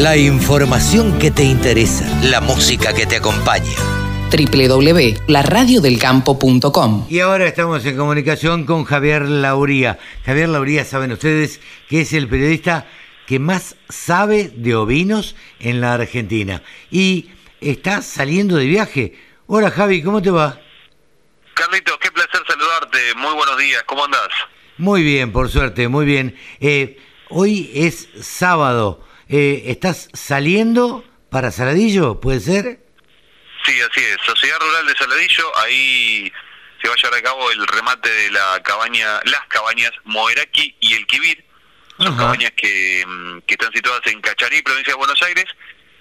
La información que te interesa, la música que te acompaña. www.laradiodelcampo.com Y ahora estamos en comunicación con Javier Lauría. Javier Lauría, saben ustedes que es el periodista que más sabe de ovinos en la Argentina. Y está saliendo de viaje. Hola Javi, ¿cómo te va? Carlitos, qué placer saludarte. Muy buenos días, ¿cómo andás? Muy bien, por suerte, muy bien. Eh, hoy es sábado. Eh, ¿Estás saliendo para Saladillo? ¿Puede ser? Sí, así es. Sociedad Rural de Saladillo, ahí se va a llevar a cabo el remate de la cabaña, las cabañas Moeraki y El Quibir. Son Ajá. cabañas que, mm, que están situadas en Cacharí, provincia de Buenos Aires,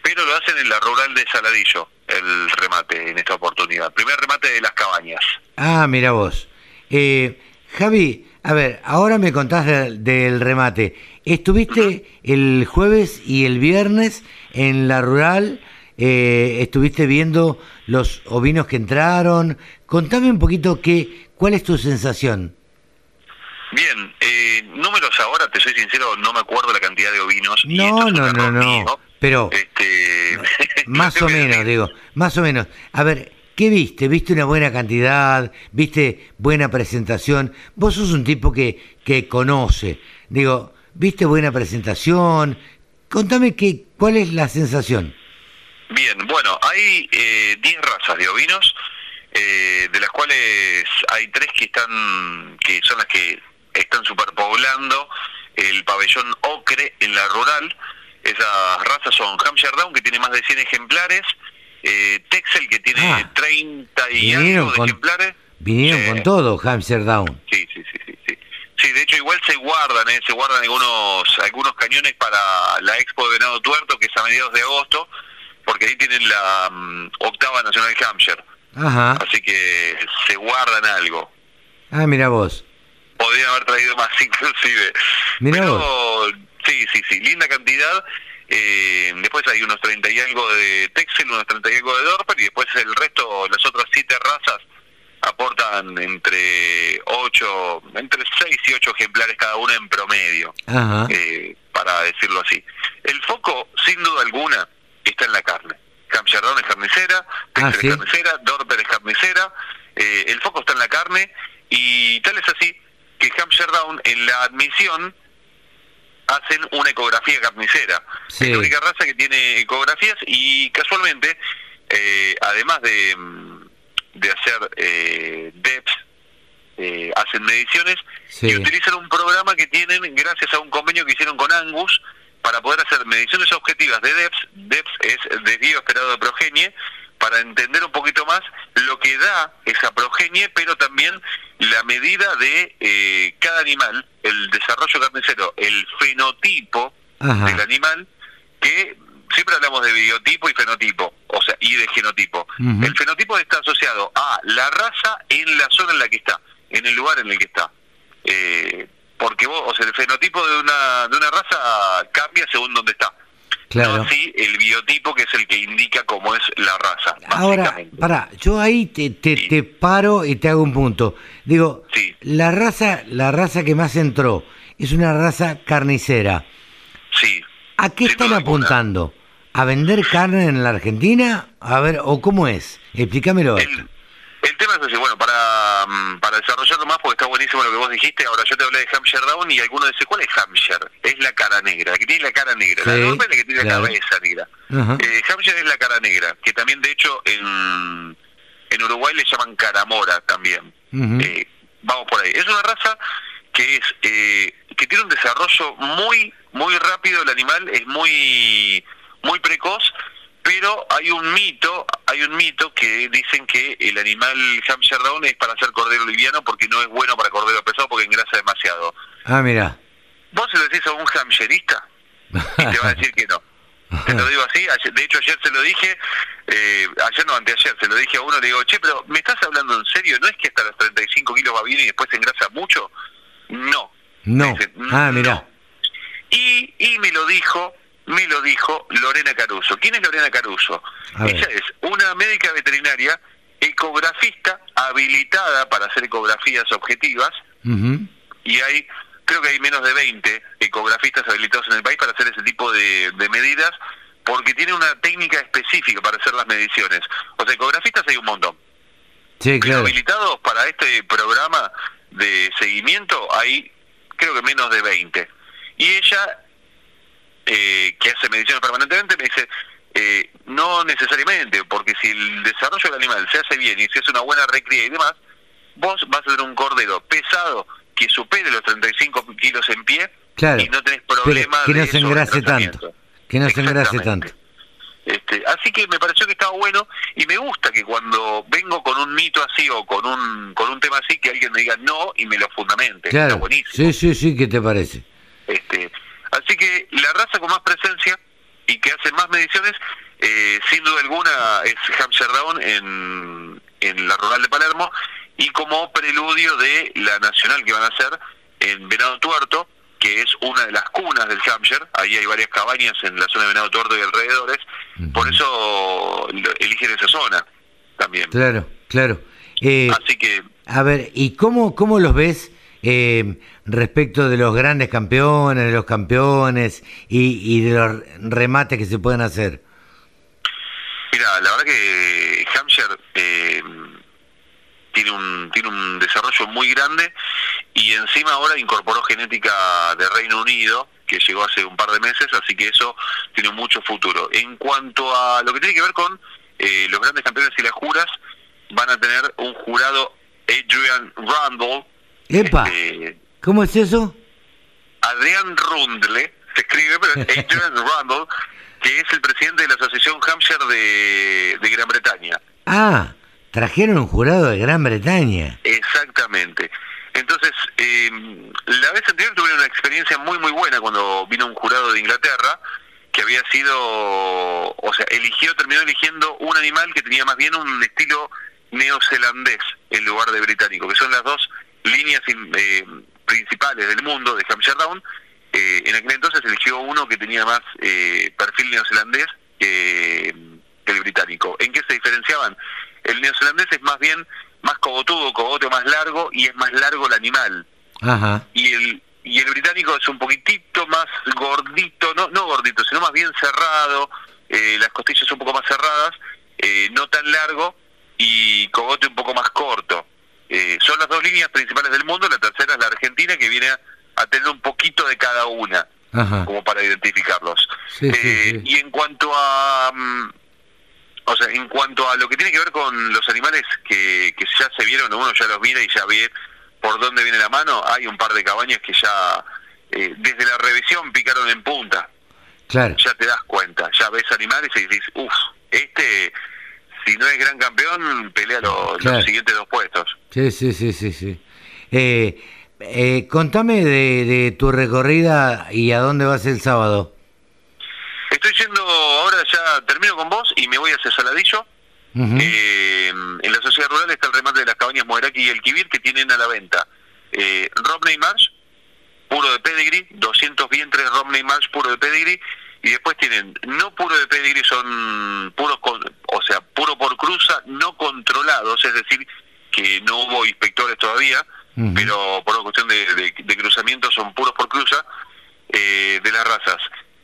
pero lo hacen en la rural de Saladillo, el remate en esta oportunidad. Primer remate de las cabañas. Ah, mira vos. Eh, Javi, a ver, ahora me contás del, del remate. ¿Estuviste el jueves y el viernes en la rural? Eh, ¿Estuviste viendo los ovinos que entraron? Contame un poquito qué, cuál es tu sensación. Bien, eh, números ahora, te soy sincero, no me acuerdo la cantidad de ovinos. No, no, no, no. mío. Pero Este, más o menos, digo, más o menos. A ver, ¿qué viste? ¿Viste una buena cantidad? ¿Viste buena presentación? Vos sos un tipo que, que conoce. Digo, ¿viste buena presentación? Contame qué, cuál es la sensación. Bien, bueno, hay eh, 10 razas de ovinos, eh, de las cuales hay tres que están, que son las que están superpoblando el pabellón ocre en la rural. Esas razas son Hampshire Down, que tiene más de 100 ejemplares, eh, Texel, que tiene Ah, 30 y algo de con- ejemplares. Vinieron Sí. con todo, Hamster Down. Sí, sí, sí, sí, de hecho igual se guardan, ¿eh? se guardan algunos algunos cañones para la Expo de Venado Tuerto, que es a mediados de agosto, porque ahí tienen la mm, octava Nacional Hampshire, Ajá. así que se guardan algo. Ah, mira vos. Podrían haber traído más inclusive. Mirá Pero sí, sí, sí, linda cantidad. Eh, después hay unos 30 y algo de Texel, unos 30 y algo de Dorper, y después el resto, las otras siete razas, aportan entre 8, entre 6 y 8 ejemplares cada una en promedio, eh, para decirlo así. El foco, sin duda alguna, está en la carne. Down es carnicera, Texel Ah, ¿sí? es carnicera, Dorper es carnicera, eh, el foco está en la carne, y tal es así que Hampshire Down en la admisión hacen una ecografía carnicera. Sí. Es la única raza que tiene ecografías y casualmente, eh, además de, mm, de hacer eh, DEPS, eh, hacen mediciones Sí. y utilizan un programa que tienen gracias a un convenio que hicieron con Angus para poder hacer mediciones objetivas de DEPS. DEPS es desvío esperado de progenie para entender un poquito más lo que da esa progenie, pero también la medida de eh, cada animal, el desarrollo carnicero, el fenotipo Ajá. del animal, que siempre hablamos de biotipo y fenotipo, o sea, y de genotipo. El fenotipo está asociado a la raza en la zona en la que está, en el lugar en el que está. Eh, porque vos, o sea, el fenotipo de una, de una raza cambia según donde está. Claro. No así el biotipo que es el que indica cómo es la raza. Ahora, para, yo ahí te, te, Sí. te paro y te hago un punto. Digo, Sí. la raza, la raza que más entró es una raza carnicera. Sí. ¿A qué Sin están apuntando? ¿A vender carne en la Argentina? A ver, ¿o cómo es? Explícamelo. El, el tema es así, bueno, para, mm, para desarrollarlo más, porque está buenísimo lo que vos dijiste, ahora yo te hablé de Hampshire Down y alguno dice, ¿cuál es Hampshire? Es la cara negra, la que tiene la cara negra, la norma es la que tiene claro. la cabeza negra. Eh, Hampshire es la cara negra, que también de hecho en, en Uruguay le llaman caramora también. Eh, vamos por ahí. Es una raza que es eh, que tiene un desarrollo muy muy rápido el animal, es muy muy precoz, pero hay un mito, hay un mito que dicen que el animal Hampshire Down es para hacer cordero liviano porque no es bueno para cordero pesado porque engrasa demasiado. Ah, mira. Vos se lo decís a un hampshireista y te va a decir que no. Te lo digo así, de hecho ayer se lo dije, eh, ayer no, anteayer se lo dije a uno, le digo, che, pero ¿me estás hablando en serio? ¿No es que hasta los 35 kilos va bien y después se engrasa mucho? No. No. Dice, Ah, mira. "No". Y, y me lo dijo, me lo dijo Lorena Caruso. ¿Quién es Lorena Caruso? Ella es una médica veterinaria, ecografista, habilitada para hacer ecografías objetivas, y hay creo que hay menos de 20 ecografistas habilitados en el país para hacer ese tipo de, de medidas, porque tiene una técnica específica para hacer las mediciones. O sea, ecografistas hay un montón. Sí, Pero claro. habilitados para este programa de seguimiento hay creo que menos de 20. Y ella, eh, que hace mediciones permanentemente, me dice, eh, no necesariamente, porque si el desarrollo del animal se hace bien y se hace una buena recría y demás, vos vas a tener un cordero pesado que supere los 35 kilos en pie Claro. y no tenés problema que no de se engrase tanto. Que no se engrase tanto. Este, así que me pareció que estaba bueno y me gusta que cuando vengo con un mito así o con un con un tema así que alguien me diga no y me lo fundamente. Está Claro. buenísimo. Sí, sí, sí, ¿qué te parece? Este, así que la raza con más presencia y que hace más mediciones, eh, sin duda alguna es Hampshire Down en, en la rural de Palermo y como preludio de la nacional que van a hacer en Venado Tuerto, que es una de las cunas del Hampshire, ahí hay varias cabañas en la zona de Venado Tuerto y alrededores, por eso eligen esa zona también. Claro, claro. Eh, Así que a ver, ¿y cómo, cómo los ves eh, respecto de los grandes campeones, de los campeones y, y de los remates que se pueden hacer? Mira, la verdad que Hampshire eh, tiene un tiene un desarrollo muy grande y encima ahora incorporó genética de Reino Unido que llegó hace un par de meses, así que eso tiene mucho futuro. En cuanto a lo que tiene que ver con eh, los grandes campeones y las juras, van a tener un jurado Adrian Rundle. ¡Epa! este, ¿Cómo es eso? Adrián Rundle, se escribe, pero es Adrian Rundle, que es el presidente de la Asociación Hampshire de, de Gran Bretaña. Ah, trajeron un jurado de Gran Bretaña. Exactamente. Entonces, eh, la vez anterior tuvieron una experiencia muy, muy buena cuando vino un jurado de Inglaterra que había sido, o sea, eligió, terminó eligiendo un animal que tenía más bien un estilo neozelandés en lugar de británico, que son las dos líneas eh, principales del mundo de Hampshire Down. Eh, en aquel entonces eligió uno que tenía más eh, perfil neozelandés que, que el británico. ¿En qué se diferenciaban? El neozelandés es más bien más cogotudo, cogote más largo y es más largo el animal. Ajá. Y el y el británico es un poquitito más gordito, no no gordito, sino más bien cerrado, eh, las costillas un poco más cerradas, eh, no tan largo y cogote un poco más corto. Eh, son las dos líneas principales del mundo, la tercera es la Argentina que viene a, a tener un poquito de cada una Ajá. como para identificarlos. Sí, Eh, sí. Y en cuanto a, mm, o sea, en cuanto a lo que tiene que ver con los animales que, que ya se vieron, uno ya los mira y ya ve por dónde viene la mano, hay un par de cabañas que ya eh, desde la revisión picaron en punta, Claro. ya te das cuenta, ya ves animales y dices, uff, este, si no es gran campeón, pelea los, Claro. los siguientes dos puestos. Sí, sí, sí, sí, sí. Eh, eh, contame de, de tu recorrida y a dónde vas el sábado. Estoy yendo, ahora ya termino con vos y me voy hacia Saladillo. Eh, en la sociedad rural está el remate de las cabañas Moderaki y el Kibir que tienen a la venta eh, Romney Marsh, puro de pedigree, 200 vientres Romney Marsh puro de pedigree, y después tienen no puro de pedigree, son puros, con, o sea, puro por cruza, no controlados, es decir, que no hubo inspectores todavía, pero por una cuestión de, de- de cruzamiento son puros por cruza, eh, de las razas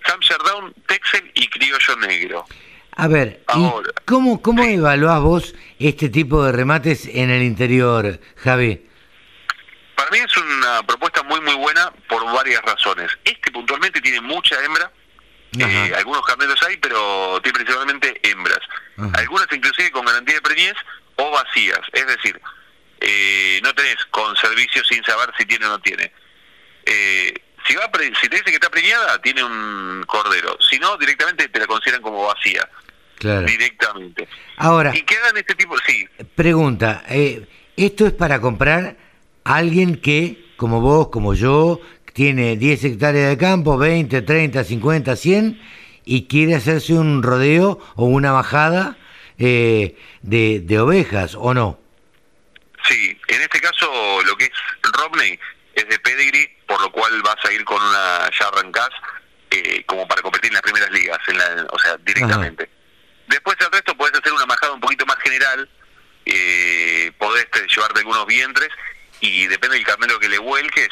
Hampshire Down, Texel y Criollo Negro. A ver, ¿y Ahora. cómo, cómo evaluás vos este tipo de remates en el interior, Javi? Para mí es una propuesta muy muy buena por varias razones. Este puntualmente tiene mucha hembra. Eh, algunos carneros hay, pero tiene principalmente hembras. Ajá. Algunas inclusive con garantía de preñez o vacías, es decir, eh, no tenés con servicio sin saber si tiene o no tiene. Eh, si, va pre- si te dice que está preñada, tiene un cordero. Si no, directamente te la consideran como vacía. Claro. Directamente. Ahora, Y quedan este tipo, sí, pregunta, eh, ¿esto es para comprar a alguien que, como vos, como yo, tiene 10 hectáreas de campo, 20, 30, 50, 100, y quiere hacerse un rodeo o una bajada eh, de, de ovejas, o no? Sí, en este caso lo que es Romney es de pedigree, por lo cual vas a ir con una ya arrancás eh, como para competir en las primeras ligas, en la, o sea, directamente. Después el resto podés hacer una majada un poquito más general, eh, podés eh, llevarte algunos vientres y depende del carnero que le vuelques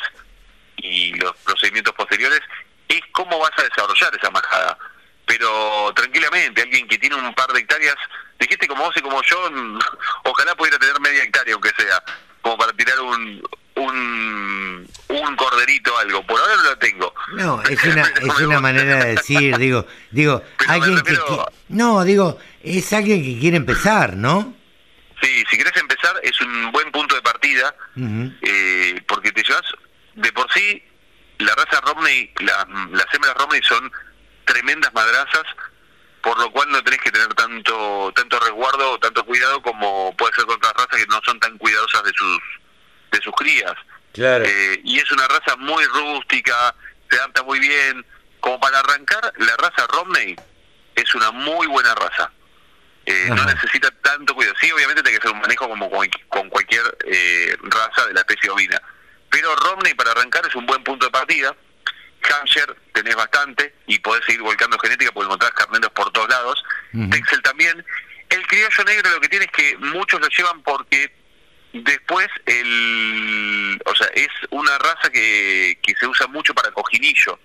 y los procedimientos posteriores, es cómo vas a desarrollar esa majada. Pero tranquilamente, alguien que tiene un par de hectáreas, dijiste como vos y como yo, ojalá pudiera tener media hectárea, aunque sea, como para tirar un, un, un corderito algo. Por ahora no lo tengo. No, es una, es una manera de decir, digo, digo, alguien que, no, digo, es alguien que quiere empezar, ¿no? Sí, si querés empezar es un buen punto de partida, eh, porque te llevas, de por sí, la raza Romney, la, las hembras Romney son tremendas madrazas, por lo cual no tenés que tener tanto tanto resguardo o tanto cuidado como puede ser con otras razas que no son tan cuidadosas de sus de sus crías. Claro. Eh, y es una raza muy rústica, se adapta muy bien. Como para arrancar, la raza Romney es una muy buena raza. Eh, no necesita tanto cuidado. Sí, obviamente tiene que hacer un manejo como con cualquier eh, raza de la especie ovina. Pero Romney para arrancar es un buen punto de partida. Hampshire tenés bastante y podés seguir volcando genética porque encontrás carneros por todos lados. Texel también. El criollo negro lo que tiene es que muchos lo llevan porque después el o sea es una raza que, que se usa mucho para cojinillo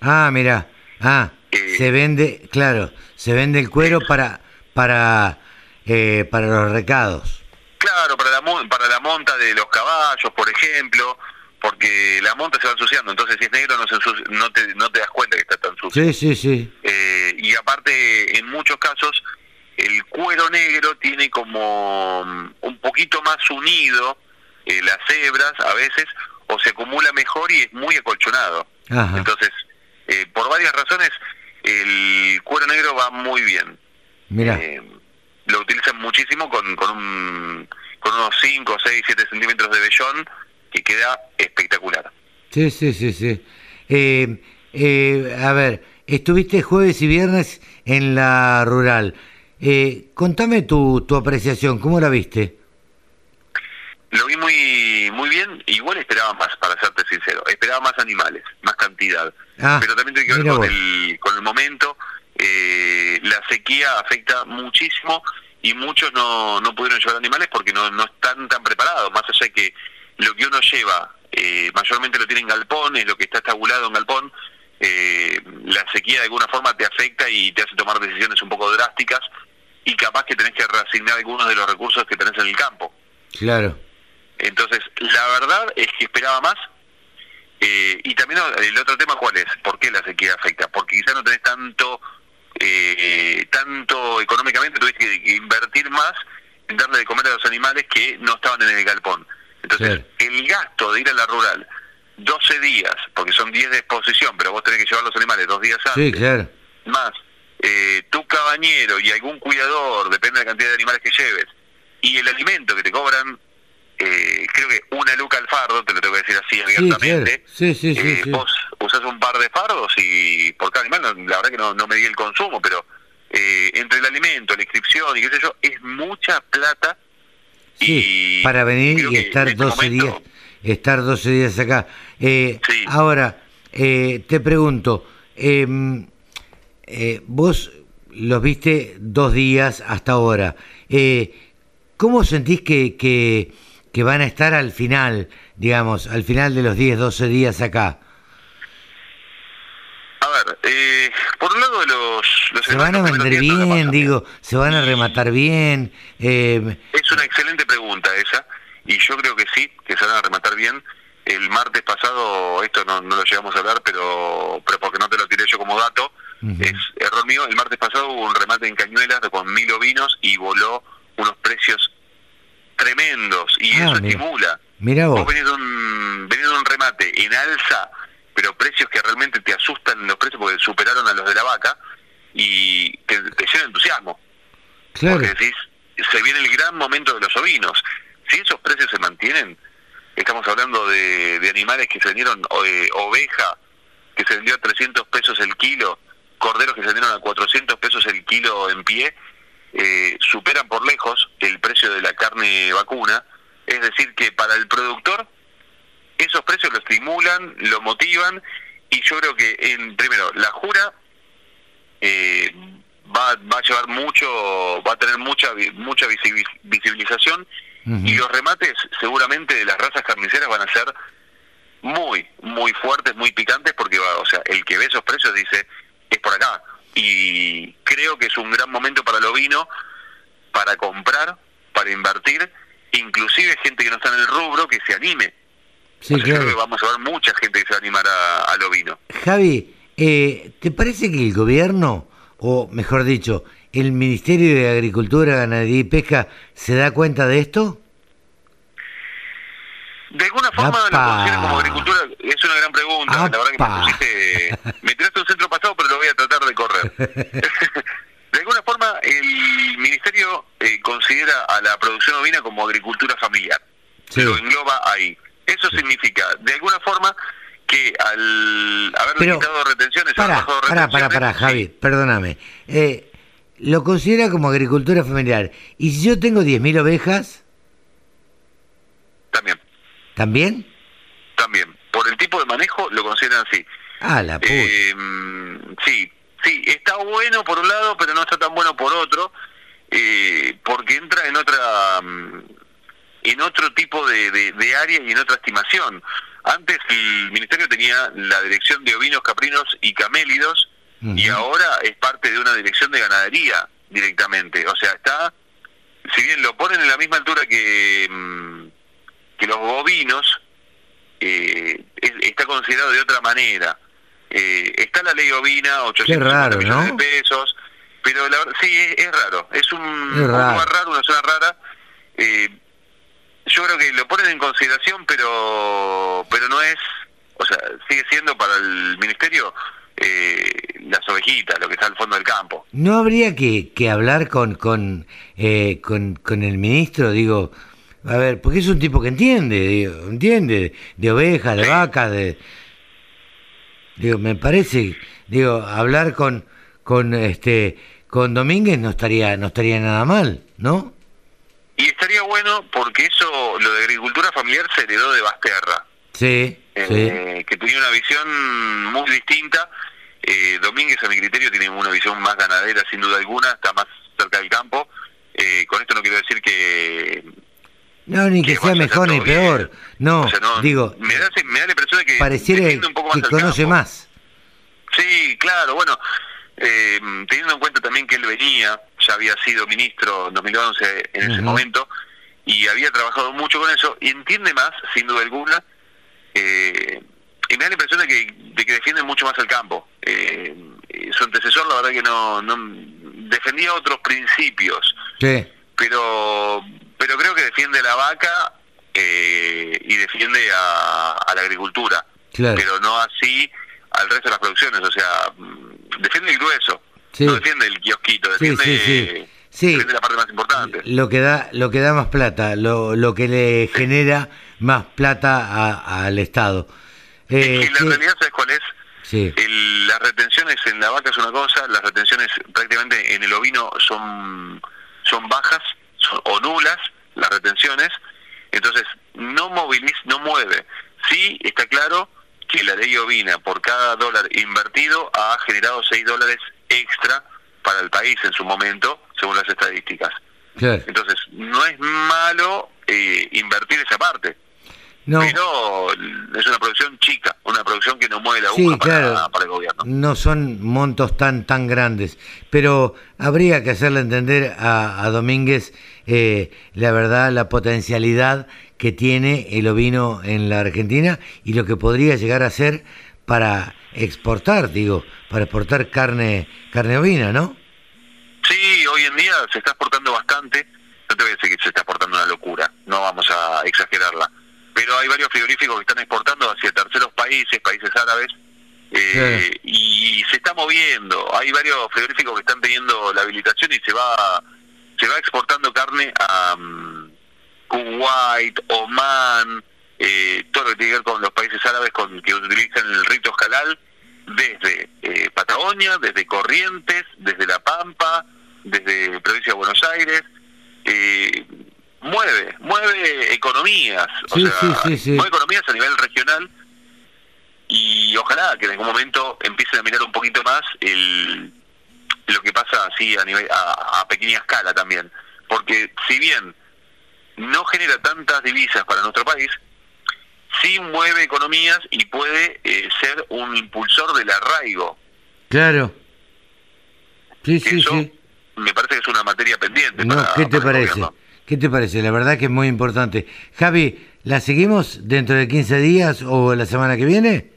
ah mira ah eh, se vende claro se vende el cuero para para eh, para los recados claro para la para la monta de los caballos por ejemplo porque la monta se va ensuciando entonces si es negro no se no te no te das cuenta que está tan sucio sí sí sí eh, y aparte en muchos casos el cuero negro tiene como mm, un poquito más unido eh, las hebras a veces o se acumula mejor y es muy acolchonado. Entonces, eh, por varias razones, el cuero negro va muy bien. Mira. Eh, lo utilizan muchísimo con, con, un, con unos 5, 6, 7 centímetros de vellón que queda espectacular. Sí, sí, sí, sí. a ver, estuviste jueves y viernes en la rural. Eh, contame tu, tu apreciación, ¿cómo la viste? Lo vi muy muy bien, igual esperaba más, para serte sincero. Esperaba más animales, más cantidad. Ah, Pero también tiene que ver con el, con el momento. Eh, la sequía afecta muchísimo y muchos no, no pudieron llevar animales porque no, no están tan preparados. Más allá de que lo que uno lleva eh, mayormente lo tiene en galpón, es lo que está estabulado en galpón, eh, la sequía de alguna forma te afecta y te hace tomar decisiones un poco drásticas y capaz que tenés que reasignar algunos de los recursos que tenés en el campo. Claro. Entonces, la verdad es que esperaba más. Eh, y también el otro tema, ¿cuál es? ¿Por qué la sequía afecta? Porque quizás no tenés tanto, eh, tanto económicamente, tuviste que, invertir más en darle de comer a los animales que no estaban en el galpón. Entonces, el gasto de ir a la rural 12 días, porque son 10 de exposición, pero vos tenés que llevar los animales dos días antes. Sí, claro. Más eh, tu cabañero y algún cuidador, depende de la cantidad de animales que lleves, y el alimento que te cobran, eh, creo que una luca al fardo, te lo tengo que decir así abiertamente. Sí, sí, sí, eh, Vos usás un par de fardos y por cada animal, la verdad que no, no medí el consumo, pero eh, entre el alimento, la inscripción y qué sé yo, es mucha plata. Sí, para venir y estar 12 este días estar 12 días acá. Eh, Ahora, eh, te pregunto, eh, eh, vos los viste dos días hasta ahora. Eh, ¿Cómo sentís que, que, van a estar al final, digamos, al final de los 10, 12 días acá? A ver, eh, por un lado los... ¿Se van a vender bien, digo? ¿Se van a rematar bien? Eh, es una excelente pregunta esa, y yo creo que sí, que se van a rematar bien. El martes pasado, esto no, no lo llegamos a hablar, pero, pero porque no te lo tiré yo como dato, es error mío. El martes pasado hubo un remate en Cañuelas con mil ovinos y voló unos precios tremendos y ah, eso estimula. Mira vos. venís de, un, un remate en alza, pero precios que realmente te asustan los precios porque superaron a los de la vaca y te, te llena entusiasmo. Claro. Porque decís, se viene el gran momento de los ovinos. Si esos precios se mantienen, estamos hablando de, de animales que se vendieron, eh, oveja, que se vendió a 300 pesos el kilo, corderos que se dieron a 400 pesos el kilo en pie, eh, superan por lejos el precio de la carne vacuna. Es decir, que para el productor esos precios lo estimulan, lo motivan y yo creo que, en primero, la jura eh, va, va a llevar mucho, va a tener mucha mucha visibilización y los remates seguramente de las razas carniceras van a ser muy, muy fuertes, muy picantes, porque, o sea, el que ve esos precios dice, es por acá. Y creo que es un gran momento para el ovino, para comprar, para invertir, inclusive gente que no está en el rubro, que se anime. Sí, creo que vamos a ver mucha gente que se va a animar a, al ovino. Javi, eh, ¿te parece que el gobierno, o mejor dicho, el Ministerio de Agricultura, Ganadería y Pesca, se da cuenta de esto? De alguna forma lo considera como agricultura, es una gran pregunta, la verdad que me pusiste, me tiraste un centro pasado, pero lo voy a tratar de correr. de alguna forma el Ministerio eh, considera a la producción ovina como agricultura familiar, lo engloba ahí. Eso significa, de alguna forma, que al haber quitado retenciones, para, para, para, para, Javi, perdóname. Eh, lo considera como agricultura familiar. ¿Y si yo tengo 10.000 ovejas? También. ¿También? También. Por el tipo de manejo lo consideran así. Ah, la puta. Eh, sí, sí, está bueno por un lado, pero no está tan bueno por otro, eh, porque entra en otra mm, en otro tipo de, de, área y en otra estimación. Antes el ministerio tenía la dirección de ovinos, caprinos y camélidos y ahora es parte de una dirección de ganadería directamente. O sea, está, si bien lo ponen en la misma altura que, mm, que los bovinos, eh, está considerado de otra manera. Eh, está la ley ovina, 800 millones de pesos, pero la, sí, es, raro. Es un, un lugar raro, una zona rara. Eh, yo creo que lo ponen en consideración, pero pero no es, o sea, sigue siendo para el ministerio eh, las ovejitas, lo que está al fondo del campo. ¿No habría que, que hablar con con, eh, con con el ministro, digo, a ver, porque es un tipo que entiende, digo, entiende de ovejas, de vacas, de digo, me parece, digo, hablar con con este con Domínguez no estaría no estaría nada mal, ¿no? Y estaría bueno porque eso, lo de agricultura familiar se heredó de Basterra. Sí, eh, Que tenía una visión muy distinta. Eh, Domínguez, a mi criterio, tiene una visión más ganadera, sin duda alguna, está más cerca del campo. Eh, con esto no quiero decir que... No, ni que, sea mejor ni peor. No, digo... Me da, me da la impresión de que... Pareciera un poco más que conoce más. Sí, claro, bueno, eh, teniendo en cuenta también que él venía ya había sido ministro en 2011 en ese momento y había trabajado mucho con eso y entiende más, sin duda alguna, eh, y me da la impresión de que, de que defiende mucho más el campo. Eh, su antecesor, la verdad que no, no defendía otros principios, pero pero creo que defiende la vaca eh, y defiende a, la agricultura, pero no así al resto de las producciones, o sea, mm, defiende el grueso no defiende el kiosquito, defiende, la parte más importante. Lo que da, lo que da más plata, lo, lo que le genera más plata al Estado. Eh, la realidad, ¿sabes cuál es? las retenciones en la vaca es una cosa, las retenciones prácticamente en el ovino son, son bajas o nulas, las retenciones, entonces no moviliza, no mueve. Sí, está claro que la ley ovina por cada dólar invertido ha generado 6 dólares extra para el país en su momento, según las estadísticas. Entonces, no es malo eh, invertir esa parte. No. Pero es una producción chica, una producción que no mueve la aguja para, el gobierno. No son montos tan tan grandes, pero habría que hacerle entender a, Domínguez eh, la verdad, la potencialidad que tiene el ovino en la Argentina y lo que podría llegar a ser para exportar, digo, para exportar carne, carne ovina, ¿no? Sí, hoy en día se está exportando bastante. No te voy a decir que se está exportando una locura, no vamos a exagerarla. Pero hay varios frigoríficos que están exportando hacia terceros países, países árabes, eh, y se está moviendo. Hay varios frigoríficos que están teniendo la habilitación y se va se va exportando carne a um, Kuwait, Oman, eh, todo lo que tiene que ver con los países árabes con que utilizan el rito escalal desde eh, Patagonia, desde Corrientes, desde La Pampa, desde provincia de Buenos Aires. Eh, mueve, mueve economías, o sea, mueve economías a nivel regional y ojalá que en algún momento empiecen a mirar un poquito más el lo que pasa así a nivel a pequeña escala también, porque si bien no genera tantas divisas para nuestro país, sí mueve economías y puede eh, ser un impulsor del arraigo. Claro. Sí, sí, Eso sí. me parece que es una materia pendiente. No, para- ¿qué te para parece? ¿Qué te parece? La verdad que es muy importante. Javi, ¿la seguimos dentro de 15 días o la semana que viene?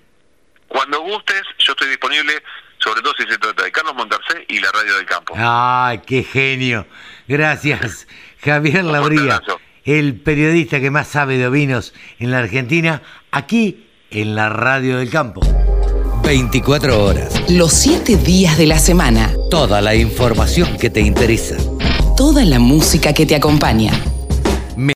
Cuando gustes, yo estoy disponible, sobre todo si se trata de Carlos Montarcé y la Radio del Campo. ¡Ay, qué genio! Gracias, Javier Labría. El periodista que más sabe de ovinos en la Argentina, aquí en la Radio del Campo. 24 horas. Los siete días de la semana. Toda la información que te interesa. Toda la música que te acompaña.